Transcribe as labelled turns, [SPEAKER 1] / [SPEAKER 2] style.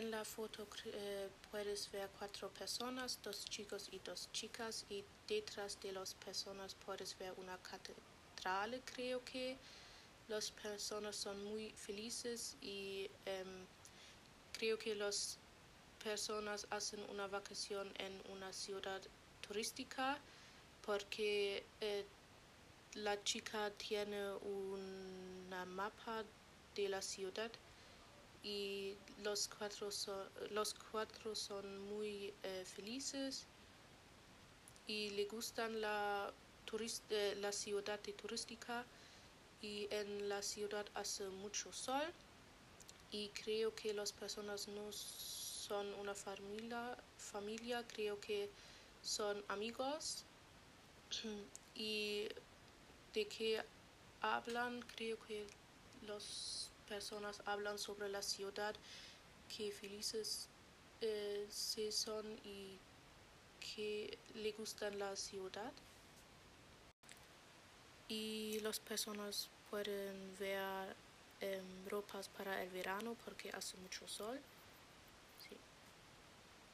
[SPEAKER 1] En la foto eh, puedes ver cuatro personas, dos chicos y dos chicas, y detrás de las personas puedes ver una catedral, creo que. Las personas son muy felices y em, creo que las personas hacen una vacación en una ciudad turística porque eh, la chica tiene una mapa de la ciudad y los cuatro son, los cuatro son muy eh, felices y le gustan la, eh, la ciudad turística y en la ciudad hace mucho sol y creo que las personas no son una familia, familia creo que son amigos y de qué hablan creo que las personas hablan sobre la ciudad que felices eh, se son y que le gustan la ciudad. Y las personas pueden ver em, ropas para el verano porque hace mucho sol